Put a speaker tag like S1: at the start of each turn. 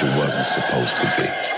S1: She wasn't supposed to be.